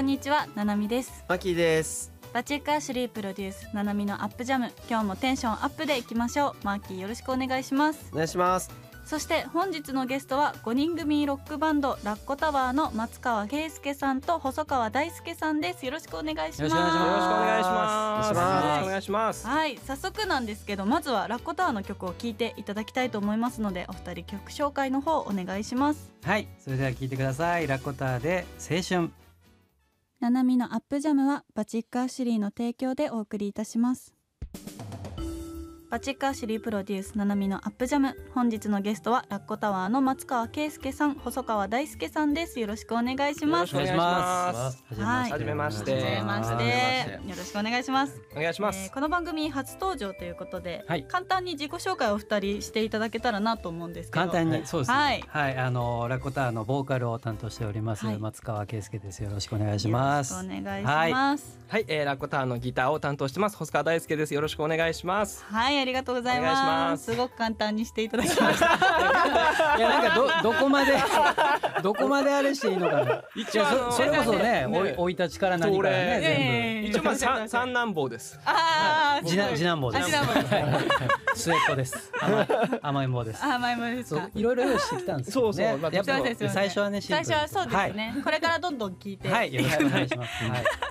こんにちはななみです。マキです。バチェックアシュリープロデュースななみのアップジャム。今日もテンションアップでいきましょう。マーキーよろしくお願いします。お願いします。そして本日のゲストは5人組ロックバンドラッコタワーの松川圭介さんと細川大輔さんです。よろしくお願いします。よろしくお願いします。よろしくお願いします。よろしくお願いしますはい早速なんですけどまずはラッコタワーの曲を聴いていただきたいと思いますのでお二人曲紹介の方お願いします。はいそれでは聞いてください。ラコターで青春ナナミのアップジャムはバチックアシュリーの提供でお送りいたします。バチックアシュリープロデュースななみのアップジャム。本日のゲストはラッコタワーの松川圭介さん細川大輔さんです。よろしくお願いします。お願いします。はい。はじめまして。はじめまして。よろしくお願いします。お願いしまえーこの番組初登場ということで、はい。簡単に自己紹介をお二人していただけたらなと思うんですけど。簡単にそうですね。はい。はい。あのラコターのボーカルを担当しておりますはい。松川圭介です。よろしくお願いします。よろしくお願いします。はい、えー、ラッコターンのギターを担当してます細川大輔です。よろしくお願いします。はい、ありがとうございま。ます。すすごく簡単にしていただきました。いやなんかどどこまで どこまであれしていいのかな一いやそそれこそねね。おい生い立ちから何からそねれ全部。一応まあ三三男坊です。ああ、次男次男坊です。あ次男坊です。は い末っ子です。甘い甘いん坊です。あ、前もですか。そう。いろいろ用意してきたんですそうそうまあやっぱ最初はねシンプル。最初はそうですね。これからどんどん聞いて。はい、はい、よろしくお願いします。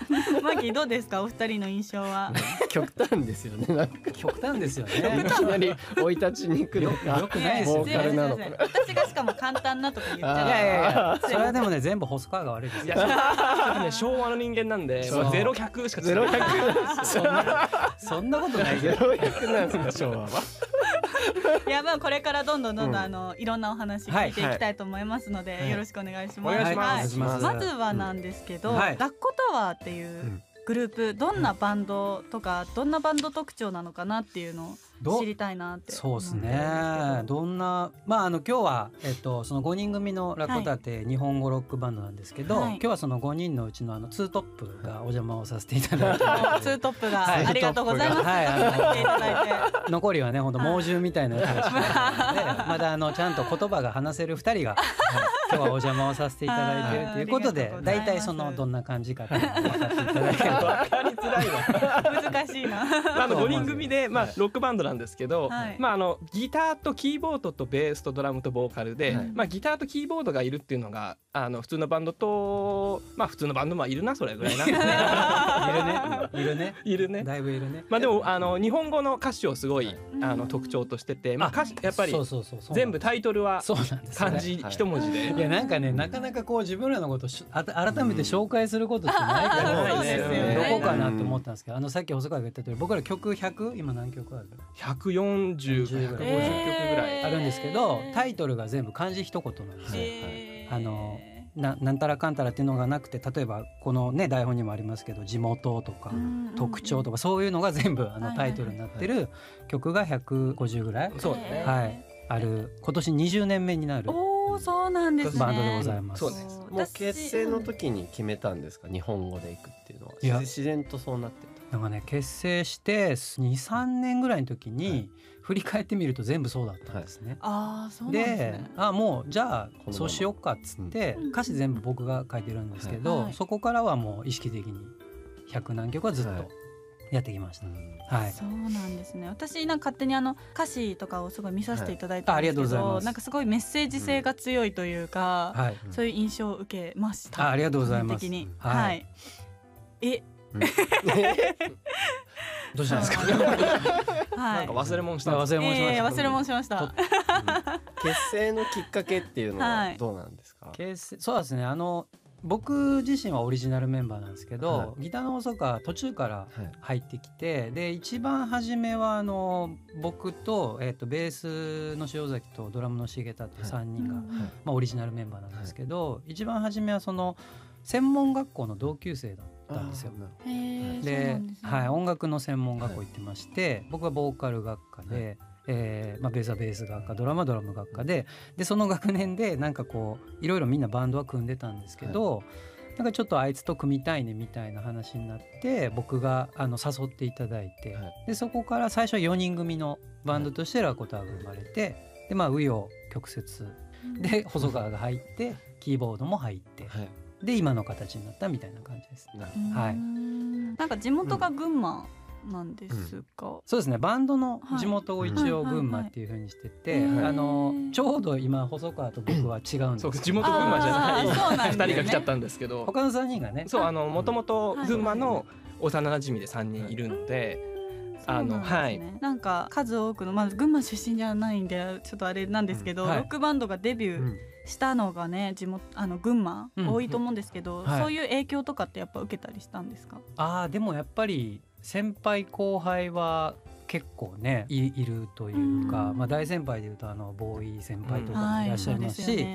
はい、マギーどうですか、お二人の印象は。極端ですよね。なんか。極端ですよいね。きなり生い立ちに行くのよかくないですよボーカルなのか。すいません私がしかも簡単なとか言っちゃう。いやいやいや、それはでもね、全部細川が悪いですよ。ね昭和の人間なんでゼロ百しかゼロ百。そんな、そんなことないゼ。ロ百なんですか昭和は。いや、まあ、これからどんどんどんどん、うん。あの、いろんなお話聞いていきたいと思いますので、よろしくお願いします。お願いしまずはなんですけど、はい。ラッコタワーっていううん。グループどんなバンドとかどんなバンド特徴なのかなっていうのどを知りたいなって。そうです思ってるんですね。け。どどんな、まあ、あの、今日は、えっと、その5人組のラコタって日本語ロックバンドなんですけど、はい。今日はその5人のうちのあのツートップがお邪魔をさせていただいて。お ツートップがはい。ありがとうございます。はい。あの。残りはね本当猛獣みたいなやつがしかないのでまだあのちゃんと言葉が話せる2人が、はい今日はお邪魔をさせていただいてるということで大体そのどんな感じかっていうのを分かっていただければ。わかりづらいわ。難しいな。あの5人組で、まあ、ロックバンドなんですけど、はい。まあ、あのギターとキーボードとベースとドラムとボーカルで、はい。まあ、ギターとキーボードがいるっていうのがあの普通のバンドとまあ普通のバンドもいるなそれぐらいな いるね。いるね。いるね。だいぶいるね。まあでもあの日本語の歌詞をすごいあの特徴としてて、まあ、歌詞やっぱりそうそうそうそう。全部タイトルはそうなんですよね。漢字一文字で。いやなんかねなかなかこう自分らのことあた改めて紹介することってないから、ね。どこかなって思ったんですけどあのさっき細川が言った通り僕ら曲100今何曲ある？140、150曲ぐらい。えー。あるんですけどタイトルが全部漢字一言なんですよ。えーあのななんたらかんたらっていうのがなくて例えばこのね台本にもありますけど地元とかうん特徴とかそういうのが全部あのタイトルになってる曲が150ぐらい。そうだね。はい。ある今年20年目になるそうなんですね。バンドでございます。そうです。もう結成の時に決めたんですか？日本語で行くっていうのは。いや。自然とそうなってなんかね結成して23年ぐらいの時に、はい振り返ってみると全部そうだったんですね。ああ、そうなんですでね。あもうじゃあそうしよっかっつって、うん歌詞全部僕が書いてるんですけど、はいそこからはもう意識的に100何曲はずっはいとやってきました。た。はいそうなんですね。私なんか勝手にあの歌詞とかをすごい見させていただいてはいあありがとうございど、なんかすごいメッセージ性が強いというか、はい。そういう印象を受けました。あありがとうございます基本的に、ははいい。え、どうしたんですか？はい。なんか忘れ物した。忘れ物しました。えー忘れ物しました。結成のきっかけっていうのははい。どうなんですか？結成そうですね。あの僕自身はオリジナルメンバーなんですけど、はギターの細川途中からはい。入ってきてで一番初めはあの僕と,、えっとベースの塩崎とドラムの重田っていう3人が、うんまあ、オリジナルメンバーなんですけど、一番初めはその専門学校の同級生だったんですよ。ではい、音楽の専門学校行ってまして、僕はボーカル学科で、えーまあ、ベースはベース学科ドラムはドラム学科ででその学年でなんかこういろいろみんなバンドは組んでたんですけど、なんかちょっとあいつと組みたいねみたいな話になって僕があの誘っていただいて、はい。でそこから最初は4人組のバンドとしてラコターが生まれてでまあ紆余曲折。で細川が入ってキーボードも入って。はいで今の形になったみたいな感じです。はい。なんか地元が群馬なんですか、そうですね。バンドのはい。地元を一応群馬っていう風にしてて、はいはいはいあのちょうど今細川と僕は違うんです。そう地元群馬じゃない。なんですね。2人が来ちゃったんですけど。他の3人がね。そうあのもともと群馬の幼馴染で3人いるので、あのね。はい。なんか数多くのまず群馬出身じゃないんでちょっとあれなんですけど、うん。はい。ロックバンドがデビューうんしたのがね地元あの群馬、うん。多いと思うんですけど、はい。そういう影響とかってやっぱ受けたりしたんですか？あーでもやっぱり先輩後輩は結構ねいいるというか、うん。まあ、大先輩でいうとあのボーイ先輩とかもいらっしゃいますし、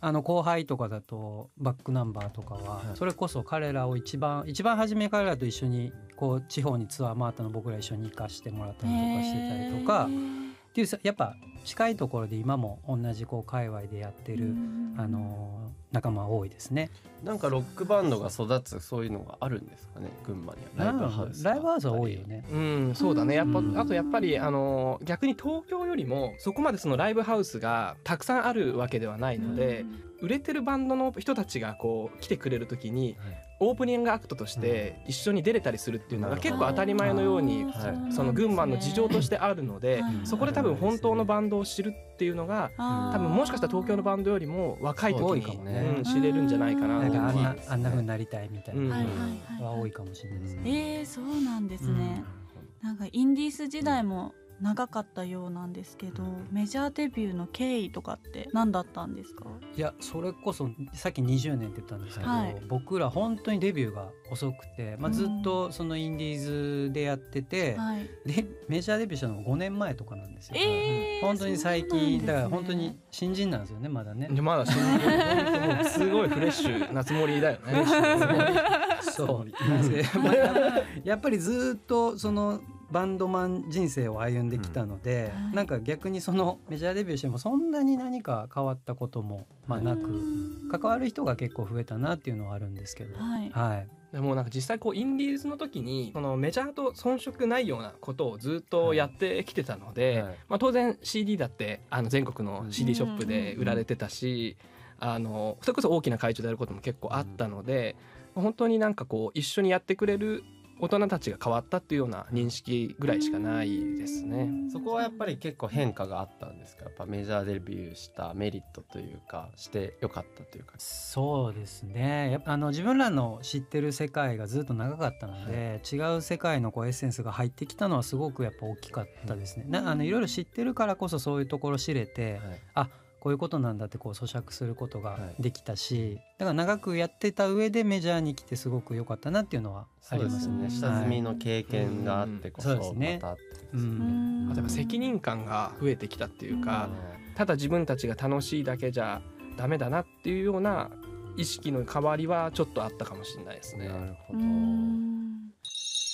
あの後輩とかだとバックナンバーとかははい。それこそ彼らを一番一番初め彼らと一緒にこう地方にツアー回ったの僕ら一緒に行かしてもらったりとかしてたりとかっていうさやっぱ近いところで今も同じこう界隈でやってるうんあの仲間多いですね。なんかロックバンドが育つそういうのがあるんですかね群馬には。ライブハウスがライブハウスは多いよね。うんそうだね。やっぱ、うんあとやっぱりあの逆に東京よりもそこまでそのライブハウスがたくさんあるわけではないので、売れてるバンドの人たちがこう来てくれる時にはいオープニングアクトとして一緒に出れたりするっていうのがうん結構当たり前のようにはいその群馬の事情としてあるので、はいそこで多分本当のバンドを知るっていうのが多多分もしかしたら東京のバンドよりも若い時にかもね。うん知れるんじゃないかななんかあんなあんな風になりたいみたいな。うん。は多いかもしれないですね。えー、そうなんですね、うん。なんかインディース時代も長かったようなんですけど、メジャーデビューの経緯とかって何だったんですか？いやそれこそさっき20年って言ったんですけど、はい。僕ら本当にデビューが遅くて、まあ、ずっとそのインディーズでやってて、はい。でメジャーデビューしたのが5年前とかなんですよ。えー、本当に最そうなんですね。近だから本当に新人なんですよねまだね。まだ新人すごいフレッシュなつもりだよね。そう。やっぱりずっとそのバンドマン人生を歩んできたので、はい。なんか逆にそのメジャーデビューしてもそんなに何か変わったこともまあなく、うん。関わる人が結構増えたなっていうのはあるんですけど、はい。はい、でもなんか実際こうインディーズの時にそのメジャーと遜色ないようなことをずっとやってきてたので、はい。まあ、当然 CD だってあの全国の CD ショップで売られてたし、あのそれこそ大きな会場でやることも結構あったので、本当になんかこう一緒にやってくれる大人たちが変わったっていうような認識ぐらいしかないですね。そこはやっぱり結構変化があったんですか？やっぱメジャーデビューしたメリットというかしてよかったというか。そうですね。やっぱあの自分らの知ってる世界がずっと長かったので、違う世界のこうエッセンスが入ってきたのはすごくやっぱ大きかったですね。なあのいろいろ知ってるからこそそういうところ知れて、はいこういうことなんだってこう咀嚼することがはい。できたし、だから長くやってた上でメジャーに来てすごく良かったなっていうのはありますね。下積みの経験があってこそはいそうですね。またってことうですねん。あとやっぱ責任感が増えてきたっていうか、ただ自分たちが楽しいだけじゃダメだなっていうような意識の変わりはちょっとあったかもしれないですね。なるほうど。ん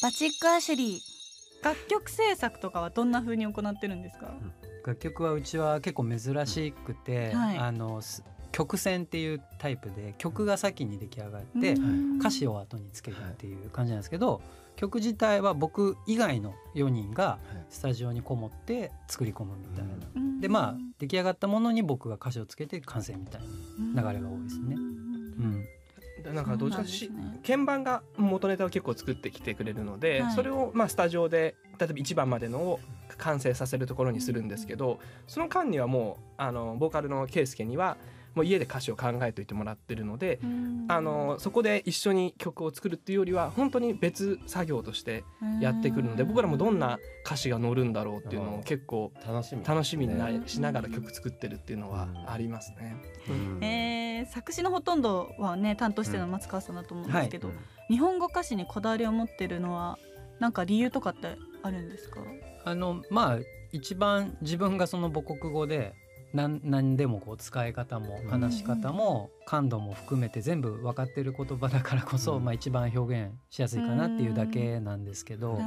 バチックアシュリー楽曲制作とかはどんな風に行ってるんですか、楽曲はうちは結構珍しくて、はい。あのす曲線っていうタイプで曲が先に出来上がって、うん。歌詞を後につけるっていう感じなんですけど、曲自体は僕以外の4人がスタジオにこもって作り込むみたいな、うん。でまあ出来上がったものに僕が歌詞をつけて完成みたいな流れが多いですね。うん。なんかどっしね。鍵盤が元ネタを結構作ってきてくれるので、はい。それをまあスタジオで例えば1番までのを完成させるところにするんですけどその間にはもうあのボーカルの圭介にはもう家で歌詞を考えておいてもらってるので、うん。あのそこで一緒に曲を作るっていうよりは本当に別作業としてやってくるので僕らもどんな歌詞が乗るんだろうっていうのを結構楽しみ楽しみになね。しながら曲作ってるっていうのはありますね。うん。えー作詞のほとんどはね担当してるのは松川さんだと思うんですけど、日本語歌詞にこだわりを持ってるのはなんか理由とかってあるんですか？あのまあ一番自分がその母国語で何何でもこう使い方もうん話し方も感度も含めて全部分かってる言葉だからこそ、うん。まあ、一番表現しやすいかなっていうだけなんですけど、はい。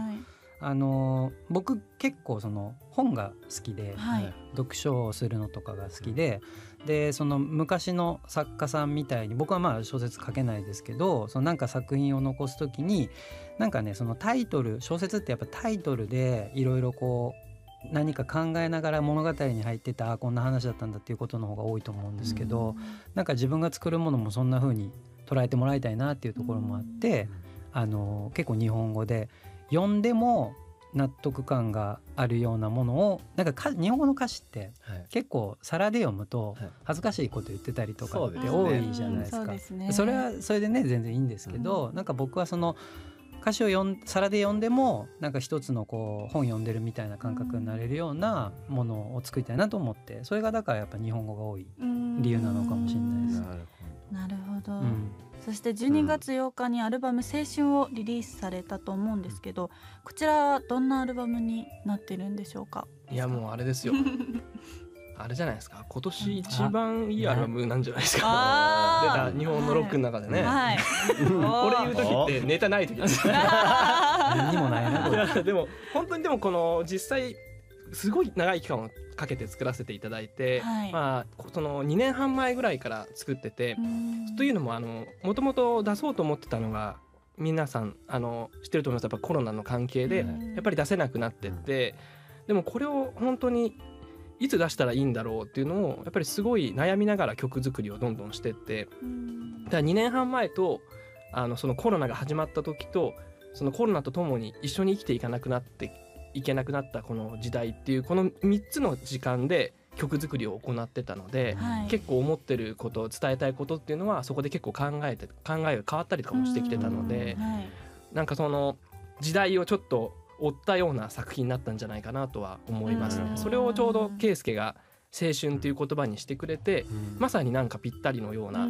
あの僕結構その本が好きで、はい。読書をするのとかが好きででその昔の作家さんみたいに僕はまあ小説書けないですけどそのなんか作品を残す時になんかねそのタイトル小説ってやっぱタイトルでいろいろこう何か考えながら物語に入ってたあこんな話だったんだっていうことの方が多いと思うんですけど、なんか自分が作るものもそんな風に捉えてもらいたいなっていうところもあって、あの結構日本語で読んでも納得感があるようなものをなんかか日本語の歌詞ってはい。結構皿で読むとはい。恥ずかしいこと言ってたりとかそうですね。って多いじゃないですか。ですね。それはそれでね全然いいんですけど、なんか僕はその歌詞を読ん皿で読んでもなんか一つのこう本読んでるみたいな感覚になれるようなものを作りたいなと思ってそれがだからやっぱ日本語が多い。理由なのかもしれないです。なるなるほど、うんそして12月8日にアルバム「青春」をリリースされたと思うんですけどこちらはどんなアルバムになってるんでしょうか？いやもうあれですよ。あれじゃないですか？今年一番いいアルバムなんじゃないですか？日本のロックの中でね、はい。これ言う時ってネタない時です何にもないな。これいやでも本当にでもこの実際すごい長い期間をかけて作らせていただいて、はい。まあその2年半前ぐらいから作ってて、というのもあのもともと出そうと思ってたのが皆さんあの知ってると思います。やっぱコロナの関係で、うん。やっぱり出せなくなってって、でもこれを本当にいつ出したらいいんだろうっていうのをやっぱりすごい悩みながら曲作りをどんどんしてってだから2年半前とあのそのコロナが始まった時とそのコロナとともに一緒に生きていかなくなっていけなくなったこの時代っていうこの3つの時間で曲作りを行ってたので、はい。結構思ってること伝えたいことっていうのはそこで結構考えて考えが変わったりとかもしてきてたのではい。なんかその時代をちょっと追ったような作品になったんじゃないかなとは思います。うん。ねそれをちょうど圭介が青春っていう言葉にしてくれてまさになんかぴったりのような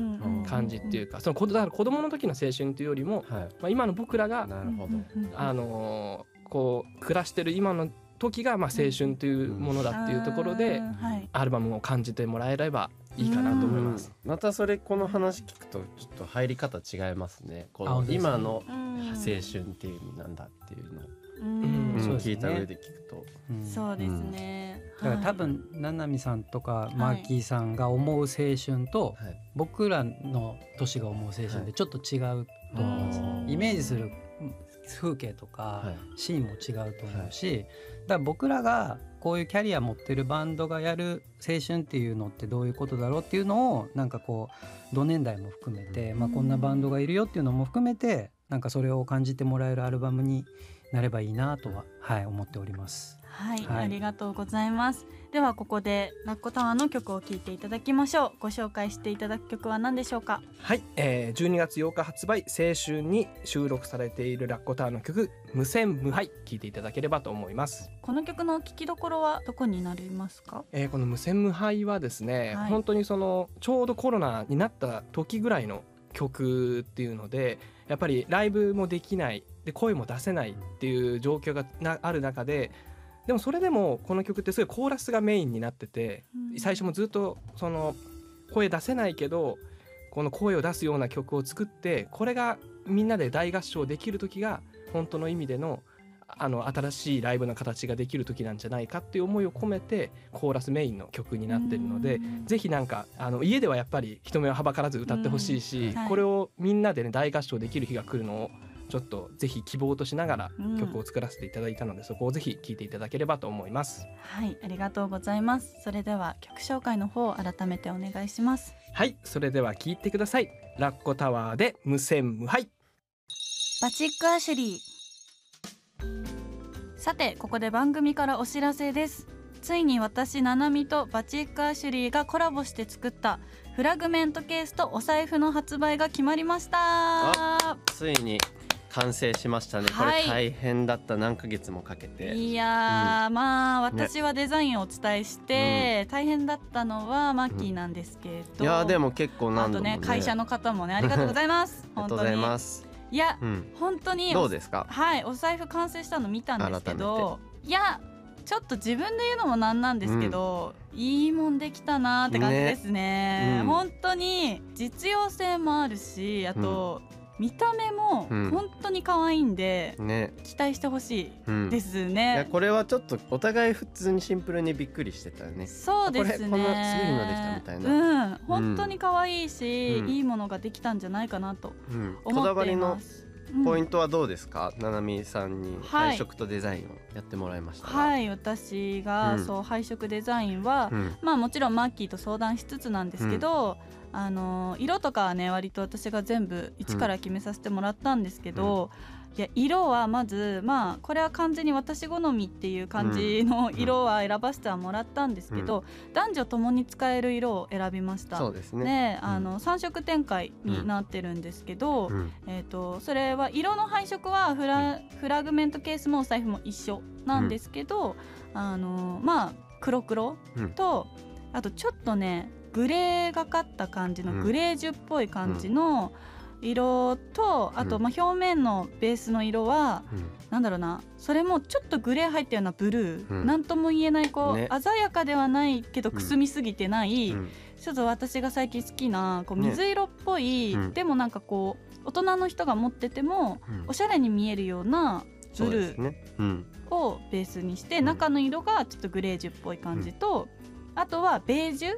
感じっていうかその子だから子供の時の青春というよりも、はい。まあ、今の僕らがなるほど。あのーこう暮らしてる今の時がまあ青春というものだっていうところではい。アルバムを感じてもらえればいいかなと思います。またそれこの話聞くとちょっと入り方違いますね。この今の青青春っていう意味なん。だっていうのを、うん聞いた上で聞くと。うん。そうですね、だから多分ななみさんとかマーキーさんが思う青春とはい。僕らの年が思う青春ってちょっと違うと思います、うん。イメージする風景とかはいシーンも違うと思うし、だから僕らがこういうキャリア持ってるバンドがやる青春っていうのってどういうことだろうっていうのをなんかこう同年代も含めて、まあ、こんなバンドがいるよっていうのも含めてなんかそれを感じてもらえるアルバムになればいいなとは、はい、思っております。はい、はいありがとうございますではここでラッコタワーの曲を聴いていただきましょう。ご紹介していただく曲は何でしょうか？はい、えー、12月8日発売「青春」に収録されているラッコタワーの曲「無線無敗」聴いていただければと思います。この曲の聴きどころはどこになりますか？えーこの無線無敗はですね、はい。本当にそのちょうどコロナになった時ぐらいの曲っていうのでやっぱりライブもできないで声も出せないっていう状況がなある中ででもそれでもこの曲ってすごいコーラスがメインになってて最初もずっとその声出せないけどこの声を出すような曲を作ってこれがみんなで大合唱できる時が本当の意味でのあの新しいライブの形ができる時なんじゃないかっていう思いを込めてコーラスメインの曲になってるのでぜひなんかあの家ではやっぱり人目をはばからず歌ってほしいし、うん。はい。これをみんなでね大合唱できる日が来るのをちょっとぜひ希望としながらうん。曲を作らせていただいたので、そこをぜひ聴いていただければと思います。はいありがとうございます。それでは曲紹介の方を改めてお願いします。はいそれでは聴いてください。ラッコタワーで無線無敗バチックアシュリー。さてここで番組からお知らせです。ついに私ななみとバチックアシュリーがコラボして作ったフラグメントケースとお財布の発売が決まりました。ついに完成しましたね。こはい。れ大変だった。何ヶ月もかけて。いやー、まあね私はデザインをお伝えして、大変だったのはマッキーなんですけど、いやでも結構あと何度もね。ね会社の方もねありがとうございます。ありがとうござい本当に。ますいやうん。本当にどうですか？はいお財布完成したの見たんですけどいやちょっと自分で言うのもなんなんですけど、いいもんできたなーって感じですね。ね。うん。本当に実用性もあるしあと、見た目もうん。本当に可愛いんで、ね。期待してほしうん。いですいやね、これはちょっとお互い普通にシンプルにびっくりしてたよね。そうですね。こんなすごいのできたみたいうん。本当に可愛いし、うん。いいものができたんじゃないかなとうん。思っていこだわりのますうん。ポイントはどうですか、ななみさんにはい。配色とデザインをやってもらいましたがはい私が、うん。そう配色デザインは、うん。まあもちろんマッキーと相談しつつなんですけど、あの色とかはね割と私が全部一から決めさせてもらったんですけど、いや色はまずまあこれは完全に私好みっていう感じの色は選ばせてはもらったんですけど、男女ともに使える色を選びました。そうですね。であの3色展開になってるんですけど、うん。えー、とそれは色の配色はフラ,、フラグメントケースもお財布も一緒なんですけど、あのまあ黒黒うん。と、あとちょっとねグレーがかった感じのうん。グレージュっぽい感じの色と、あとうん。まあ表面のベースの色は、なんだろうなそれもちょっとグレー入ったようなブルー、うん。なんとも言えないこう、ね。鮮やかではないけどくすみすぎてない、うん。ちょっと私が最近好きなこうね。水色っぽい、うん。でもなんかこう大人の人が持っててもうん。おしゃれに見えるようなブルーをベースにして、うん。中の色がちょっとグレージュっぽい感じと、あとはベージュ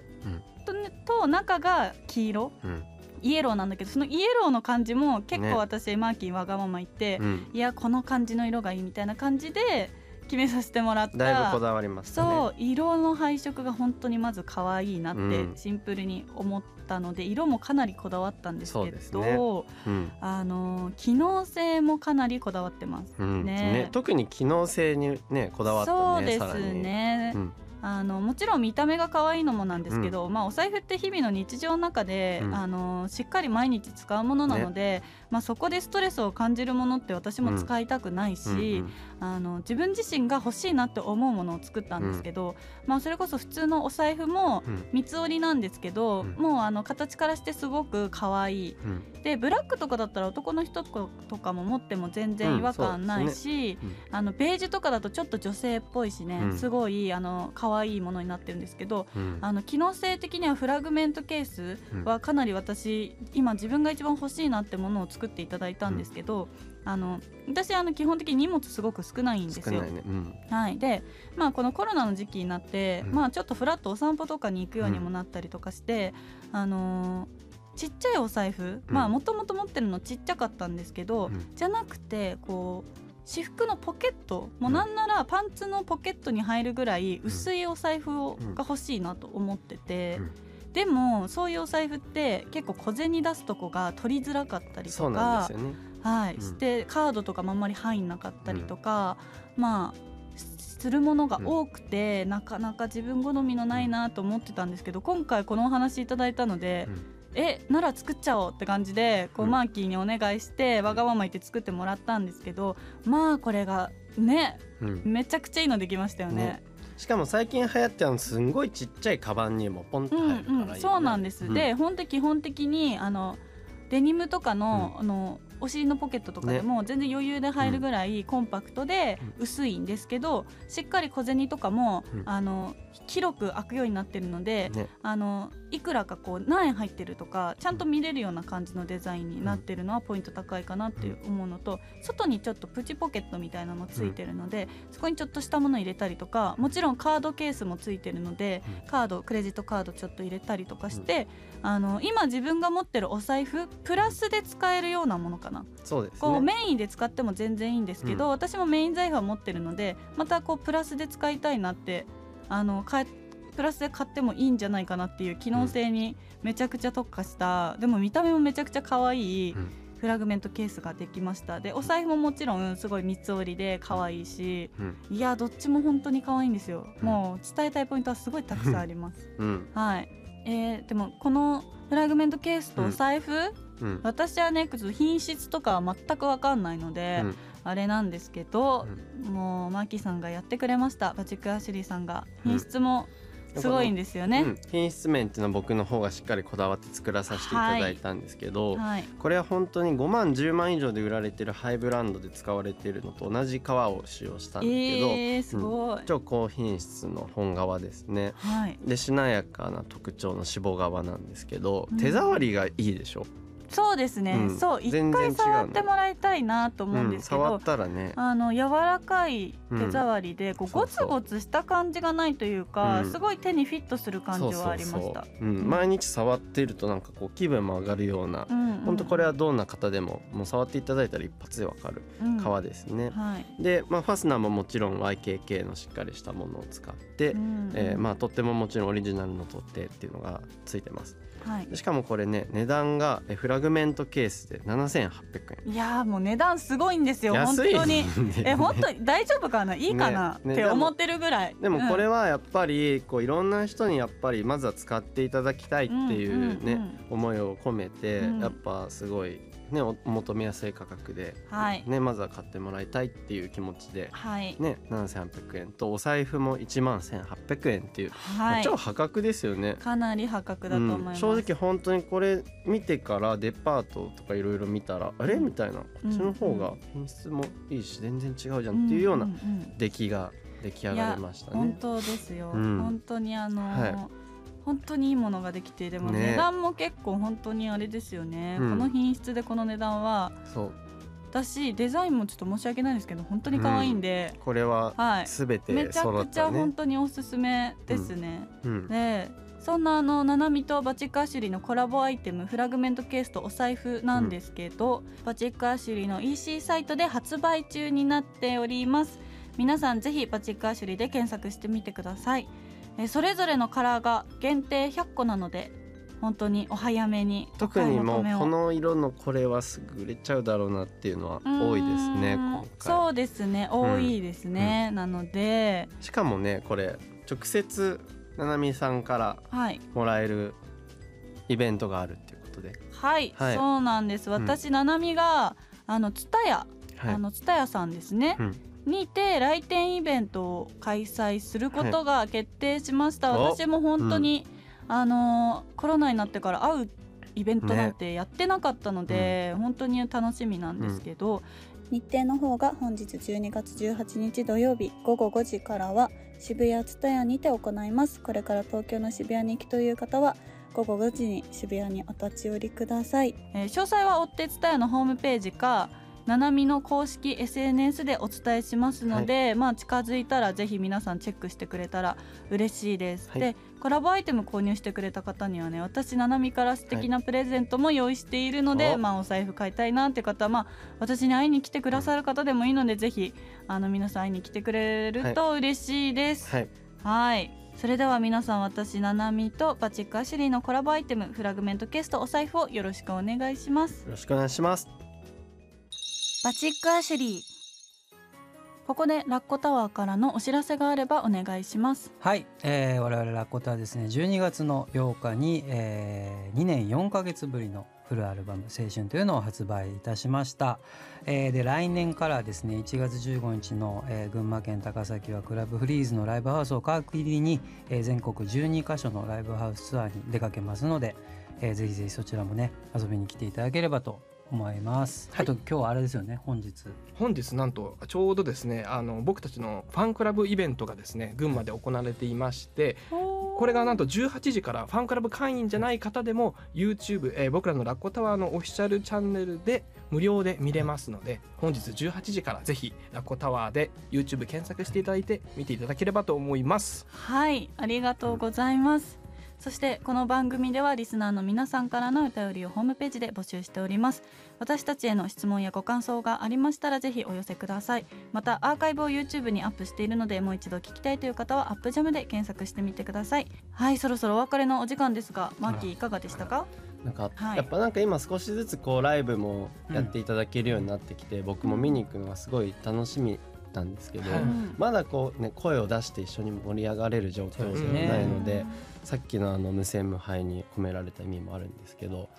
と,、と中が黄色。うん。イエローなんだけどそのイエローの感じも結ね。構私、マーキーわがまま言って、うん。いやこの感じの色がいいみたいな感じで決めさせてもらった。だいぶこだわりましたね。そう色の配色が本当にまず可愛いなってうん。シンプルに思ったので、色もかなりこだわったんですけど、ね。うん。あの機能性もかなりこだわってます。うん。ねね特に機能性にねこだわったそうですねあのもちろん見た目が可愛いのもなんですけど、まあ、お財布って日々の日常の中で、うん。あのしっかり毎日使うものなので、まあ、そこでストレスを感じるものって私も使いたくないし、うんあの自分自身が欲しいなって思うものを作ったんですけど、まあ、それこそ普通のお財布もうん。三つ折りなんですけど、うん。もうあの形からしてすごく可愛い。うん。でブラックとかだったら男の人とかも持っても全然違和感ないうんし、うん。あのベージュとかだとちょっと女性っぽいしね、うん。すごいあの可愛いものになってるんですけどうん。あの機能性的にはフラグメントケースはかなり私今自分が一番欲しいなってものを作っていただいたんですけど、あの私あの基本的に荷物すごく少ないんですよ。少な。いね。うん。はい、で、まあ、このコロナの時期になって、うん。まあ、ちょっとフラッとお散歩とかに行くようにもなったりとかして、あのーちっちゃいお財布、うん。まあもともと持ってるのちっちゃかったんですけど、うん。じゃなくてこう私服のポケットもうなんならパンツのポケットに入るぐらい薄いお財布を、うん。が欲しいなと思ってて、うんでもそういうお財布って結構小銭出すとこが取りづらかったりとかはい、うん。してカードとかもあんまり入んなかったりとか、まあするものが多くて、なかなか自分好みのないなと思ってたんですけど今回このお話いただいたので、うん。えなら作っちゃおうって感じでこう、うん。マーキーにお願いしてわがまま言って作ってもらったんですけどまあこれがねうん。めちゃくちゃいいのできましたよね。ね。しかも最近流行ってるのすんごいちっちゃいカバンにもポンってうん入るからいいよね。うん、そうなんです、うん。で本当基本的にあのデニムとかの,、あのお尻のポケットとかでも全然余裕で入るぐらいコンパクトで薄いんですけど、しっかり小銭とかも、うん。あの広く開くようになってるので、ね。あのいくらかこう何円入ってるとかちゃんと見れるような感じのデザインになってるのはポイント高いかなって思うのと外にちょっとプチポケットみたいなのついてるので、そこにちょっとしたもの入れたりとかもちろんカードケースもついてるので、うカードクレジットカードちょっと入れたりとかして、あの今自分が持ってるお財布プラスで使えるようなものかな。そうですこうねメインで使っても全然いいんですけど、うん。私もメイン財布は持ってるのでまたこうプラスで使いたいなってあのプラスで買ってもいいんじゃないかなっていう機能性にめちゃくちゃ特化した、でも見た目もめちゃくちゃ可愛いうん。フラグメントケースができました。でお財布ももちろんすごい三つ折りで可愛いしうん。いやどっちも本当に可愛いんですよ、うんもう伝えたいポイントはすごいたくさんあります。うん。はいえー、でもこのフラグメントケースとお財布、うん。私はね品質とかは全く分かんないので、うん。あれなんですけど、もうマーキーさんがやってくれました。バチック・アシュリーさんが。うん。品質もすごいんですよね、うん。品質面っていうのは僕の方がしっかりこだわって作らさせていただいたんですけど、はい。これは本当に5万10万以上で売られてるハイブランドで使われているのと同じ革を使用したんですけど、えー、すごい、超高品質の本革ですね。はい。でしなやかな特徴の脂肪革なんですけど、うん。手触りがいいでしょ？そうですね、うん。そう一回触ってもらいたいなと思うんですけど、触ったらね。あの柔らかい手触りで、こうゴツゴツした感じがないというか、うん。すごい手にフィットする感じはありました。毎日触ってるとなんかこう気分も上がるような、うんうん。本当これはどんな方でももう触っていただいたら一発でわかるうん。革ですね。はい。で、まあ、ファスナーももちろん YKK のしっかりしたものを使って、うん。えーまあ、とってももちろんオリジナルの取っ手っていうのがついてますはいで。しかもこれね値段がえフラグメントケースで7800円いやーもう値段すごいんですよ本安い当に。え本当に大丈夫かな？いいかな、ねねって思ってるぐらい。でもこれははやっぱりこういろんな人にやっぱりまずは使っていただきたいっていうね、思いを込めて、うんやっぱすごいねおお求めやすい価格で、はい。ね、まずは買ってもらいたいっていう気持ちで、はい、ね、7800円とお財布も1万1800円っていう、はい、超破格ですよね。かなり破格だと思います。うん。正直本当にこれ見てからデパートとかいろいろ見たら、あれみたいなこっちの方が品質もいいし全然違うじゃんっていうような出来が出来上がりましたね。本当ですよ、うん。本当にあのーはい本当にいいものができてでもね。値段も結構本当にあれですよね、うん。この品質でこの値段は。そう。私デザインもちょっと申し訳ないんですけど本当に可愛いんで、これははい。すべめちゃくちゃ。本当におすすめですね、うん。でそんなあのナナミとバチックアシュリーのコラボアイテムフラグメントケースとお財布なんですけど、バチックアシュリーの EC サイトで発売中になっております。皆さんぜひバチックアシュリーで検索してみてください。えそれぞれのカラーが限定100個なので本当にお早めにお特にもうこの色のこれはすぐ売れちゃうだろうなっていうのは多いですねそうですね多いですね、なので。しかもねこれ直接ななみさんからはい。もらえるイベントがあるっていうことで、はい、はい。そうなんです。私、ななみがあのツタヤはい。あのさんですね、うんにて来店イベントを開催することが決定しました、はい。私も本当に、あのーコロナになってから会うイベントなんてやってなかったので、本当に楽しみなんですけど、日程の方が本日12月18日土曜日午後5時からは渋谷蔦屋にて行います。これから東京の渋谷に行きという方は午後5時に渋谷にお立ち寄りください、えー詳細は追って蔦屋のホームページかななみの公式 SNS でお伝えしますので、まあ近づいたらぜひ皆さんチェックしてくれたら嬉しいです、はい。でコラボアイテム購入してくれた方にはね私ななみから素敵なプレゼントも用意しているので、おまあお財布買いたいなって方はまあ私に会いに来てくださる方でもいいので、ぜひあの皆さん会いに来てくれると嬉しいです。はい。はい。それでは皆さん私ななみとバチックアシュリーのコラボアイテムフラグメントケースとお財布をよろしくお願いします。よろしくお願いしますバチックアシュリ。ーここでラッコタワーからのお知らせがあればお願いします。はい、えー、我々ラッコタはですね12月の8日に、えー、2年4ヶ月ぶりのフルアルバム「青春」というのを発売いたしました、えーで来年からですね1月15日の、えー群馬県高崎はクラブフリーズのライブハウスを皮切りに、えー全国12カ所のライブハウスツアーに出かけますので、えーぜひぜひそちらもね遊びに来ていただければと思います、はい。あと今日はあれですよね本日。本日なんとちょうどですねあの僕たちのファンクラブイベントがですね群馬で行われていましてこれがなんと18時からファンクラブ会員じゃない方でも YouTube、えー僕らのラッコタワーのオフィシャルチャンネルで無料で見れますので本日18時からぜひラッコタワーで YouTube 検索していただいて見ていただければと思います。はいありがとうございますそしてこの番組ではリスナーの皆さんからのお便りをホームページで募集しております。私たちへの質問やご感想がありましたらぜひお寄せください。またアーカイブを YouTube にアップしているのでもう一度聞きたいという方はアップジャムで検索してみてください。はいそろそろお別れのお時間ですがマッキーいかがでしたか？なんか、はい。やっぱなんか今少しずつこうライブもやっていただけるようになってきて、僕も見に行くのがすごい楽しみなんですけど、はい。うんまだこうね声を出して一緒に盛り上がれる状況じゃないので、さっきのあの無線無敗に込められた意味もあるんですけど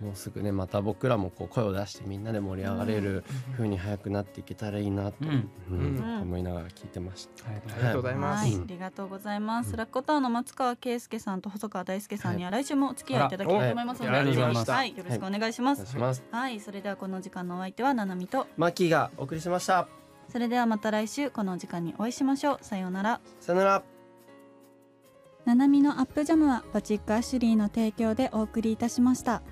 もうすぐねまた僕らもこう声を出してみんなで盛り上がれる風に早くなっていけたらいいなと、思いながら聞いてました。はい。ありがとうございます。はい、ありがとうございます。うん。ラッコタワーの松川圭介さんと細川大輔さんには来週もお付き合いいただきたいと思いますので、あらありがとうございましたはい、よろしくお願いします。はい、それではこの時間のお相手はななみと、マッキーがお送りしました。それではまた来週この時間にお会いしましょう。さようなら。さよなら。ななみのアップジャムはバチックアシュリーの提供でお送りいたしました。